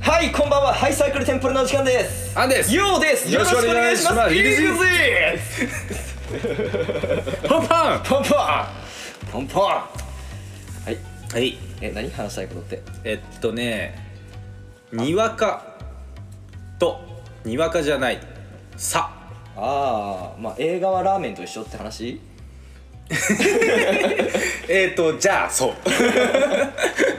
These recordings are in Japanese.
はいこんばんは。ハイサイクルテンプルのお時間です。アンです。ようです。よろしくお願いします。よろしくお願いします。いくぜパンパン。ポンポン。ポンポン。はい。はい。え何話したいことって？えっとねにわかとにわかじゃないさ。ああまあ映画はラーメンと一緒って話？えっとじゃあそう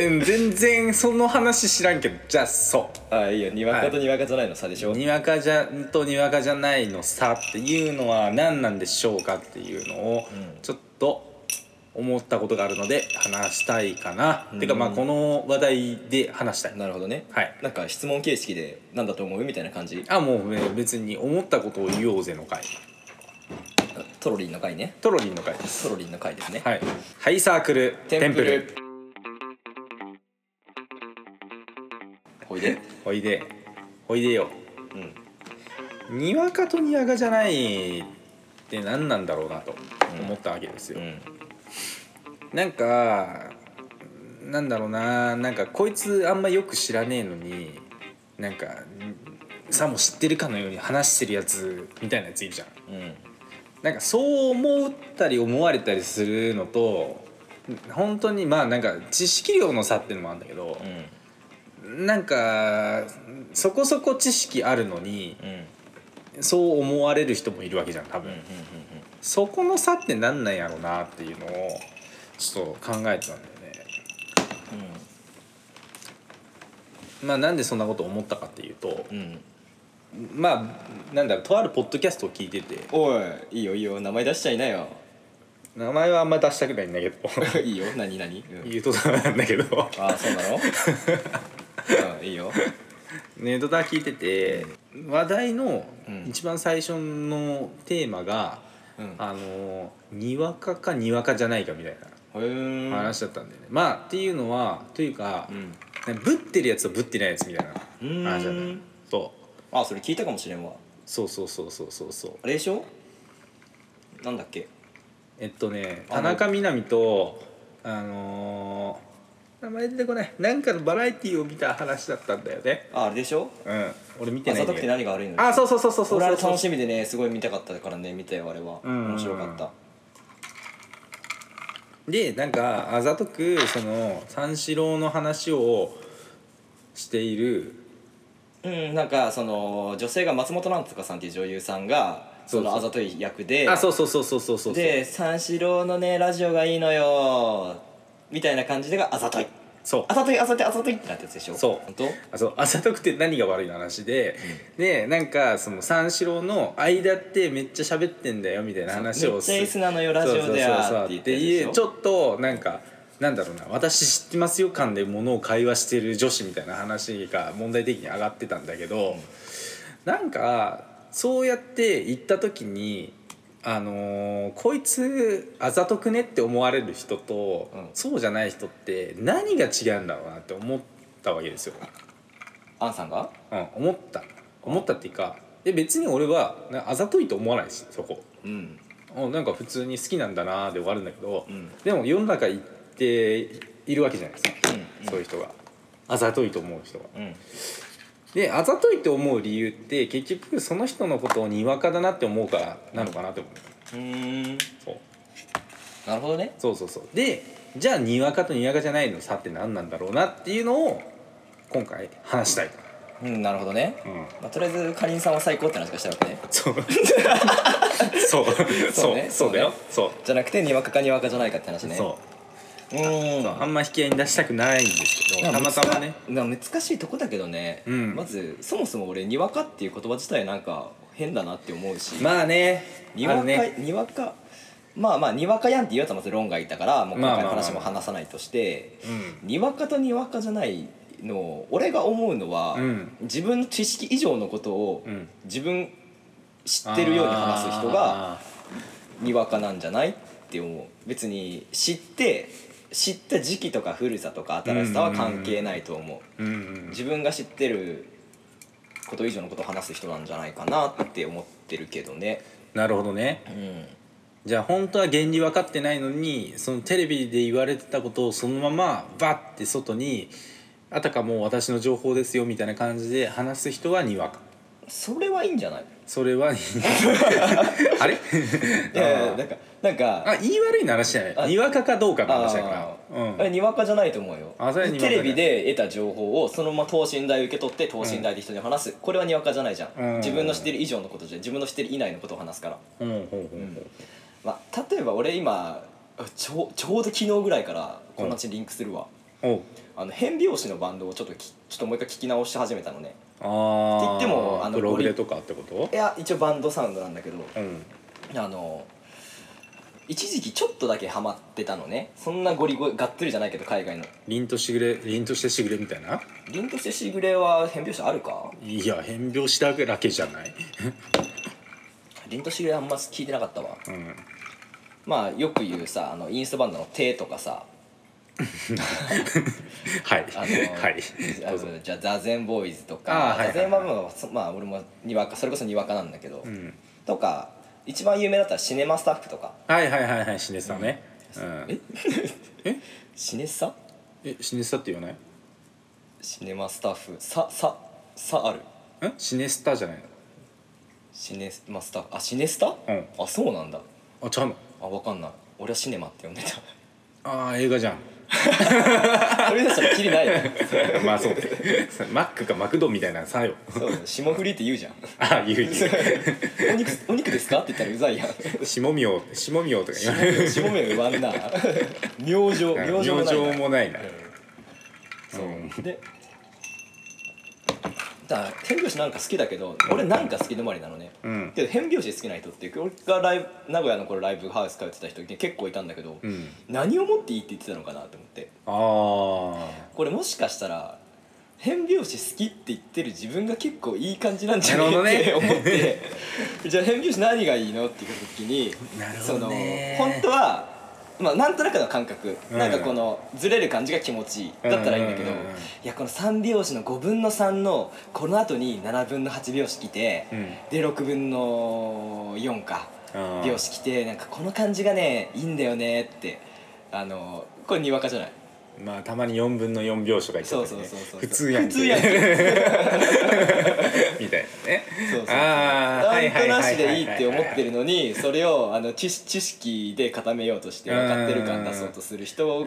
うん全然その話知らんけどじゃあそああいいよ。にわかとにわかじゃないの差でしょ、うにわかじゃとにわかじゃないの差っていうのは何なんでしょうかっていうのをん。ちょっと思ったことがあるので話したいかな、うん。てかまあこの話題で話したい。なるほどね。はい。なんか質問形式でなんだと思う？みたいな感じ？あもうね別に思ったことを言おうぜの回。トロリンの回ね。トロリンの回です。トロリンの回ですね。はい。ハイサークルテンプルで おいで。おいでよ。うん。にわかとにわかじゃないって何なんだろうなと思ったわけですよ、うん。なんかなんだろうな。なんかこいつあんまよく知らねえのになんかさも知ってるかのように話してるやつみたいなやついるじゃん。うん。なんかそう思ったり思われたりするのと本当にまあなんか知識量の差っていうのもあるんだけどう、んなんかそこそこ知識あるのにうんそう思われる人もいるわけじゃん多分、うんうんそこの差って何なんやろうなっていうのをちょっと考えてたんだよね。まあなんでそんなこと思ったかっていうとうん。うんまあなんだろうとあるポッドキャストを聞いてて。おいいいよいいよ。名前出しちゃいなよ。名前はあんま出したくないんだけど。いいよ。何何、うん、言うとダメなんだけど。ああそうなの？うんいいよ。ネットだ聞いてて話題のうん。一番最初のテーマが、うん。あのにわかかにわかじゃないかみたいへー。な話だったんだよね、まあっていうのはというか、うん。ぶってるやつとぶってないやつみたいな話だそう。あそれ聞いたかもしれんわ。そうそうそうそうそうそう。あれでしょ？なんだっけ？えっとねあ田中みな実とあのー名前出てこない。なんかのバラエティーを見た話だったんだよね。ああれでしょ？うん。俺見てないんとくて何が悪いの？あそうそうそうそうそう俺楽しみでねすごい見たかったからね見たよあれは。うん。面白かった。でなんかあざとくその三四郎の話をしている。うんなんかその女性が松本なんとかさんっていう女優さんがそのそう。そうあざとい役であそうそうそうそうそうそうで三四郎のねラジオがいいのよみたいな感じでがあざといそう。あざといあざといあざとい。ってなったやつでしょ。そう。本当？あそう。あざとくて何が悪いの話で、でなんかその三四郎の間ってめっちゃ喋ってんだよみたいな話をめっちゃエースなのよラジオではっていうちょっとなんかなんだろうな。私知ってますよ感でものを会話してる女子みたいな話が問題的に上がってたんだけど、なんかそうやって言った時にあのーこいつあざとくねって思われる人と、うん。そうじゃない人って何が違うんだろうなって思ったわけですよ。アンさんが？うん、思った。思ったっていうかで別に俺はなあざといと思わないしそこ。うん。うんなんか普通に好きなんだなで終わるんだけど、うん。でも世の中行っているわけじゃないですか、うん。そういう人が。あざといと思う人が。うんであざといと思う理由って結局その人のことをにわかだなって思うからなのかなって思う。うーん。そう。なるほどね。そうそうそう。でじゃあにわかとにわかじゃないの差って何なんだろうなっていうのを今回話したいと。うんなるほどね、うん。まあ、とりあえずかりんさんは最高って話がしたわけね。そう。そう。そそううね。そう。だよ。そうじゃなくてにわかかにわかじゃないかって話ね。そそうあんま引き合いに出したくないんですけどたまたまね。な難しいとこだけどね、うん。まずそもそも俺にわかっていう言葉自体なんか変だなって思うし、まあね。にわか、ね。にわかまあまあにわかやんって言うやつはまず論がいたからもう今回の話も話さないとして、うん。にわかとにわかじゃないの俺が思うのは、うん。自分の知識以上のことをうん。自分知ってるように話す人があにわかなんじゃないって思う。別に知って知った時期とか古さとか新しさは関係ないと思う。自分が知ってること以上のことを話す人なんじゃないかなって思ってるけどね。なるほどね。うん。じゃあ本当は原理分かってないのにそのテレビで言われてたことをそのままバッて外にあたかも私の情報ですよみたいな感じで話す人はにわかそれはいいんじゃない？それはあれ？いやいやなんかなんかあ言い悪いの話じゃないにわかかどうかの話だから。あうん。ーあれにわかじゃないと思うよ。あそれはにわかじゃない。テレビで得た情報をそのまま等身大受け取って等身大で人に話す、これはにわかじゃないじゃん、うん。自分の知ってる以上のことじゃ自分の知ってる以内のことを話すから、うんほうほうほう。まあ、例えば俺今ちょちょうど昨日ぐらいからこの話リンクするわ、おう。あの変拍子のバンドをちょっときちょっともう一回聞き直し始めたのねああって言ってもあのプログレとかってこと？いや一応バンドサウンドなんだけどうん。あの一時期ちょっとだけハマってたのね。そんなゴリゴリがっつりじゃないけど海外の。凛としぐれ凛としてしぐれみたいな？凛としてしぐれは変拍子あるか？いや変拍子だけじゃない。凛としぐれあんま聞いてなかったわ。うん。まあよく言うさあのインストバンドの「手」とかさ はい。あのはい。あのどうぞ。じゃあザゼンボーイズとあかーはいはいはまあ俺もにわかそれこそにわかなんだけど、うん。とか一番有名だったらシネマスタッフとか。はいはいはいはいシネスタね。うん。え？え？シネスタ？えシネスタって言わない？シネマスタッフ。さささある。んシネスタじゃないシネマスタッフ。あシネスタ、うん。あそうなんだ。のあちゃうの？あわかんない。俺はシネマって呼んでた。ああ映画じゃん それだったらキリないよ。まあそうですマックかマクドみたいなさよ。そう霜降りって言うじゃん。ああ言う言う。お肉お肉ですかって言ったらうざいやん。下みょう下みょうとか言わない。下目言わんな。明星明星もないな。明星もないな。そう、うん。でだから変拍子なんか好きだけど俺なんか好き止まりなのね、うん。けど変拍子好きな人っていう俺がライブ名古屋の頃ライブハウス通ってた人って結構いたんだけど、うん。何をもっていいって言ってたのかなと思って。あこれもしかしたら変拍子好きって言ってる自分が結構いい感じなんじゃない？って思って。じゃあ変拍子何がいいの？って言った時にね。その本当はまあなんとなくの感覚、うん。なんかこのずれる感じが気持ちいい。だったらいいんだけど、うんうんうんうん。いやこの3拍子の5分の3のこの後に7分の8拍子来て、うん。で6分の4かあ拍子来てなんかこの感じがねいいんだよねってあのこれにわかじゃない？まあたまに4分の4拍子とか言ってたりね。そうそうそうそう。普通やんけ。普通やんけ みたいなね。そうそうそう。となしでいいって思ってるのにそれをあの知知識で固めようとして分かってる感出そうとする人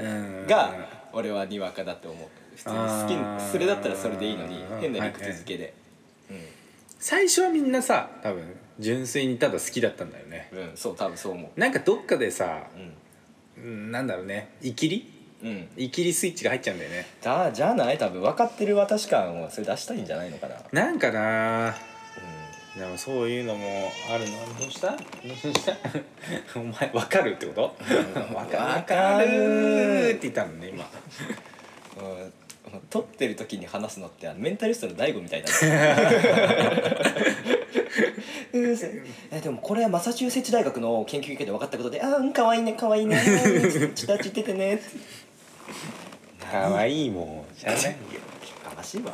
が俺はにわかだと思う普通に好きそれだったらそれでいいのに変な理屈付けで最初はみんなさ多分純粋にただ好きだったんだよね。うん、うん、そう多分そう思なんかどっかでさううんなんだろうね。イキリうん。うんイキリスイッチが入っちゃうんだよね。だじゃない。多分分かってる私感をそれ出したいんじゃないのかな。なんかな。でもそういうのもあるのどうした？どうした？お前分かるってこと？分わかる。って言ったのね今。うん、うん撮ってる時に話すのってあのメンタリストの大悟みたいだね。うん。えでもこれはマサチューセッツ大学の研究結果で分かったことで「ああうんかわいいねかわいいねちたちっててね」って可愛いもん。じゃないよ。かましいわ。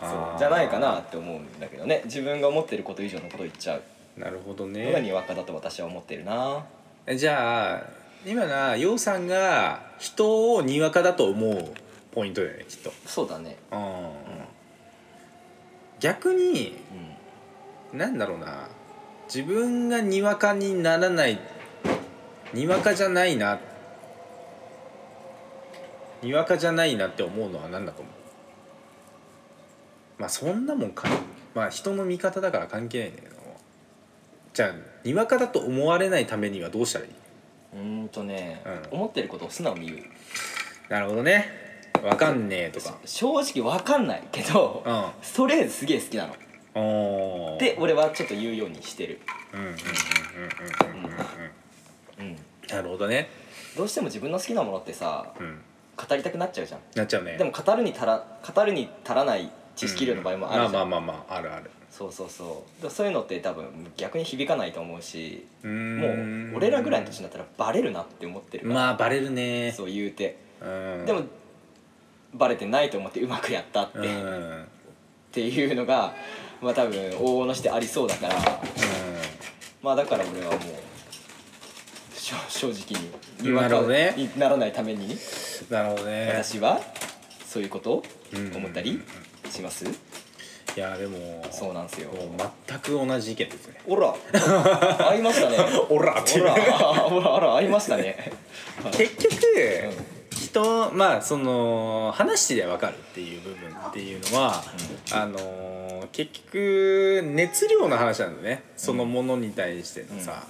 そう。じゃないかなって思うんだけどね。自分が思ってること以上のことを言っちゃう。なるほどのがにねわかだと私は思ってるな。じゃあ今なようさんが人をにわかだと思うポイントだよねきっと。そうだね。うん。逆にうなんだろうな。自分がにわかにならないにわかじゃないなにわかじゃないなって思うのは何だと思う？まあそんなもんかまあ人の見方だから関係ないんだけど。じゃあにわかだと思われないためにはどうしたらいい？うーんとね、うん。思ってることを素直に言う。なるほどね。わかんねえとか。正直わかんないけど、うん。ストレートすげえ好きなの。おー。で俺はちょっと言うようにしてる、うんうんうんうんうんうん。うん。うん、なるほどね。どうしても自分の好きなものってさうん語りたくなっちゃうじゃん。なっちゃうね。でも語るに足ら語るに足らない知識量の場合もあるじゃん、まあまあまあまああるある。そうそうそう。でそういうのって多分逆に響かないと思うしももう俺らぐらいの年になったらバレるなって思ってるから、まあバレるね。そう言うて。うん。でもバレてないと思ってうまくやったって、うんっうんていうのがまあ多分往々のしてありそうだから。まあだから俺はもう正正直に。にわかなるほどね。にならないために。なるほどね。私はそういうことうん。思ったりします？いやでもそうなんですよ。もう全く同じ意見ですね。ほら。合いましたね。オラって。いうほらほらあら合いましたね。結局、人まあその話してりゃ分かるっていう部分っていうのは、あのー結局熱量の話なんだね。そのものに対してのさ、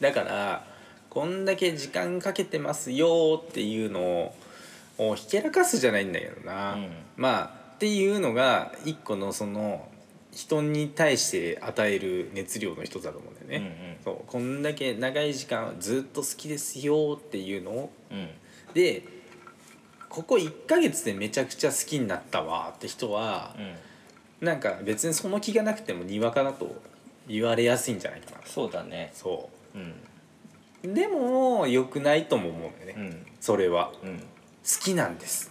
だからこんだけ時間かけてますよっていうのをひけらかすじゃないんだけどな、うん。まあっていうのが一個のその人に対して与える熱量の一つだと思うんだよね。そう。こんだけ長い時間ずっと好きですよっていうのを。うん。うんでここ1ヶ月でめちゃくちゃ好きになったわって人はうん。なんか別にその気がなくてもにわかだと言われやすいんじゃないかな。そうだね。そうんうでも良くないとも思うんだよね、うん。それは。うん。好きなんです。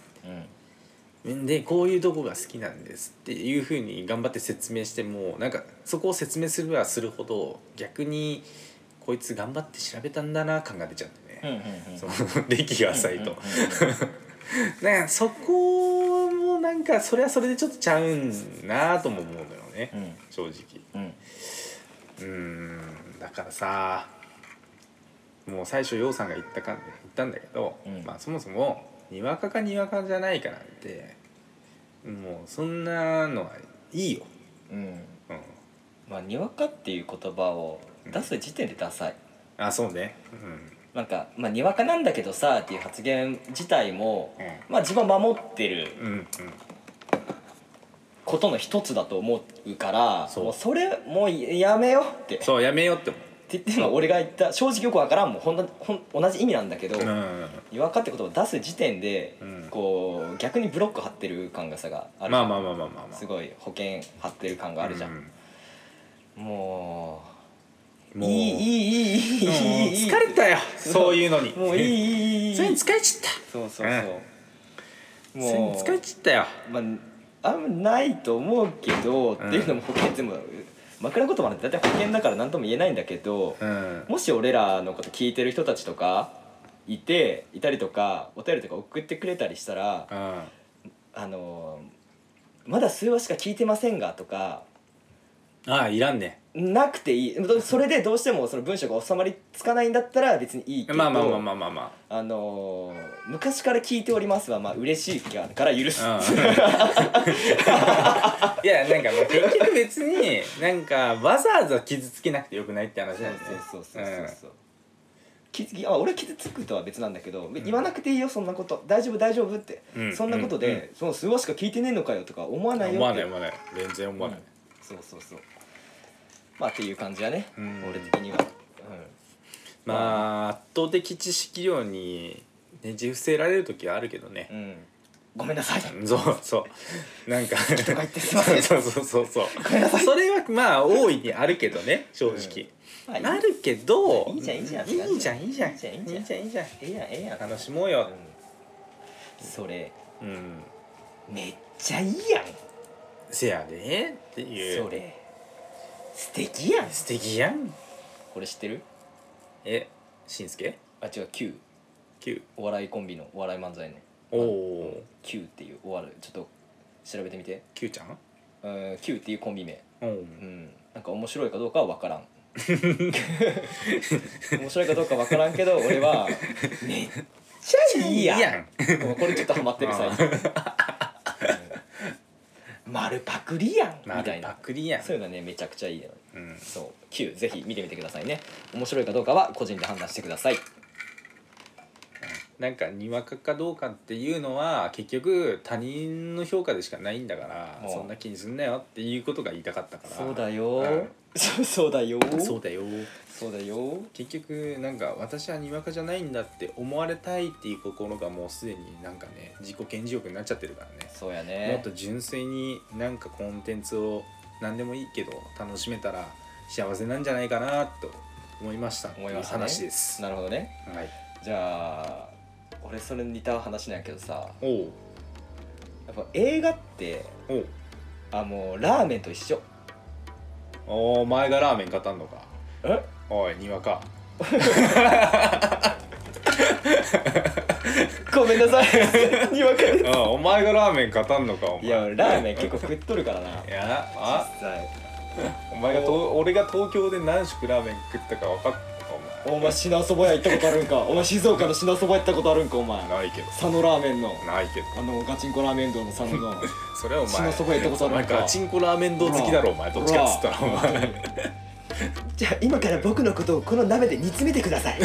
うん。でこういうとこが好きなんですっていうふうに頑張って説明してもなんかそこを説明すればするほど逆にこいつ頑張って調べたんだな感が出ちゃうんだよね、うんうんうん。その歴が浅いと、うんうんうん。だからそこもなんかそれはそれでちょっとちゃうんなとも思うのよね、うん。正直。うん。うーんだからさもう最初陽さんが言ったか言ったんだけど、うん。まあそもそもにわかかにわかじゃないかなんてもうそんなのはいいよ、うん。うん、まあにわかっていう言葉を出す時点でダサい。あそうね。うん。なんかまあにわかなんだけどさっていう発言自体もうまあ自分は守ってるんうんことの一つだと思うからそう。もうそれもうやめようって。ってそうやめようって思言っても俺が言った正直よくわからんもん。ほんとほん同じ意味なんだけど、ううん。にわかって言葉を出す時点で、うん。こう逆にブロック張ってる感がさがあるまあまあまあまあまあまあ。すごい保険張ってる感があるじゃん、もうもう。いいいいいいいい。いい疲れたよ そういうのに。もういいいいいいそれに疲れちゃった。そうそうそう、もう疲れちゃったよ。まああんまないと思うけど、っていうのも保険全部枕言葉なんて大体保険だから何とも言えないんだけど、うん。もし俺らのこと聞いてる人たちとかいていたりとかお便りとか送ってくれたりしたらうん。あのまだ数話しか聞いてませんがとかああいらんね。なくていい。それでどうしてもその文章が収まりつかないんだったら別にいいけどまあまあまあまあまあまあ。の昔から聞いております。はまあ嬉しいから許す、あ いやなんかもう結局別になんかわざわざ傷つけなくてよくないって話そうなんですねそうそうそう。そう、傷つきあ俺傷つくとは別なんだけど、言わなくていいよそんなこと。大丈夫大丈夫って、うん。そんなことで、うんその数話しか聞いてねえのかよとか思わないよって思わない思わない。全然思わない、そうそうそう。まあっていう感じやね、うん。俺的には、まあ圧倒的知識量にねじ伏せられる時はあるけどね。うん、うん、ごめんなさい。そうそう。なんか。そうそうそうそう。ごめんなさい。それはまあ大いにあるけどね正直、まあいい。あるけどいいじゃんいいじゃんいいじゃんいいじゃんいいじゃんいいじゃんいいじゃんいいじゃんええやんええやん楽しもうよ。うん。それ。うん。めっちゃいいやんせやでっていう。それ。素敵やん。素敵やん。これ知ってる？えしんすけ？あ違う Q Q お笑いコンビのお笑い漫才ねおお Q っていうお笑い。ちょっと調べてみて。Q ちゃん？うん Q っていうコンビ名。おおうん。なんか面白いかどうかは分からん。面白いかどうか分からんけど俺はめっちゃいいやん。これちょっとハマってる最近。うん丸パクリやんみたいパなクリやん。そういうのねめちゃくちゃいいのうん。そう Q ぜひ見てみてくださいね。面白いかどうかは個人で判断してください。なんかにわかかどうかっていうのは結局他人の評価でしかないんだからそんな気にすんなよっていうことが言いたかったから。そうだよ、うんそ うそうだよ。そうだよ。そうだよ。結局なんか私はにわかじゃないんだって思われたいっていう心がもうすでになんかね自己顕示欲になっちゃってるからね。そうやもっねと純粋になんかコンテンツを何でもいいけど楽しめたら幸せなんじゃないかなと思いました。思いましたね話です、なるほどね。はい。じゃあ俺それに似た話なんやけどさ。やっぱ映画ってあもうラーメンと一緒お前がラーメン語んのか。え？おいにわか。ごめんなさい。にわかです。あお前がラーメン語んのかお前。いや俺ラーメン結構食っとるからな。いやあ？実際。お前がと俺が東京で何食ラーメン食ったか分かっお前品そば屋行ったことあるんか？お前静岡の品そば行ったことあるんか？お前。ないけど。佐野ラーメンの。ないけど。あのガチンコラーメン堂の佐野の。それはお前。品そば屋行ったことあるんか？ガチンコラーメン堂好きだろお前。どっちかっつったらお前。じゃあ今から僕のことをこの鍋で煮詰めてください。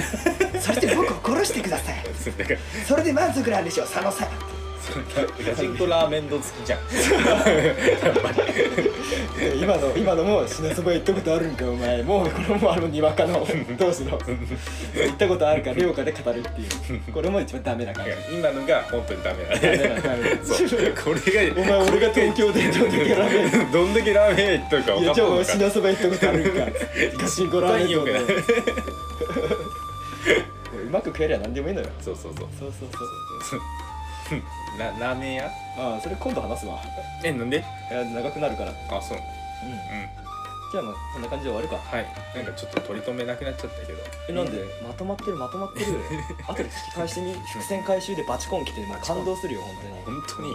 そして僕を殺してください。それで満足なんでしょう佐野さんガチンコラーメン堂好きじゃん。今の今のも品そば屋行ったことあるんかお前。もうこれもあのにわかのどうするの。行ったことあるか量かで語るっていう。これも一番ダメな感じ。今のが本当にダメだダメねなダメなそうこれがお前俺が東京でどんだけラーメンどんだけラーメン屋行ったか分かいやじゃあお前ったのか品そば行ったことあるんか。ガチンコラーメン堂 で絶対うまく食えりゃ何でもいいのよ。そうそうそう。そうそうそうそうララーメン屋？ああそれ今度話すわ。えなんで？いや長くなるから。うんあそう。うん。じゃあまあこんな感じで終わるか。はい。なんかちょっと取り留めなくなっちゃったけど。えなんで？まとまってるまとまってる 後で聞き返してみ？伏線回収でバチコン来てもう感動するよ本当に。本当に？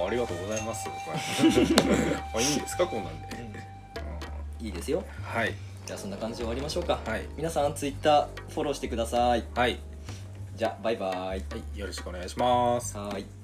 ああありがとうございます。あいいんですか？こんなんで、うん。いいですよ。はい。じゃあそんな感じで終わりましょうか。はい。皆さんツイッターフォローしてください。はい、じゃあバイバイ。はい、よろしくお願いします。はーい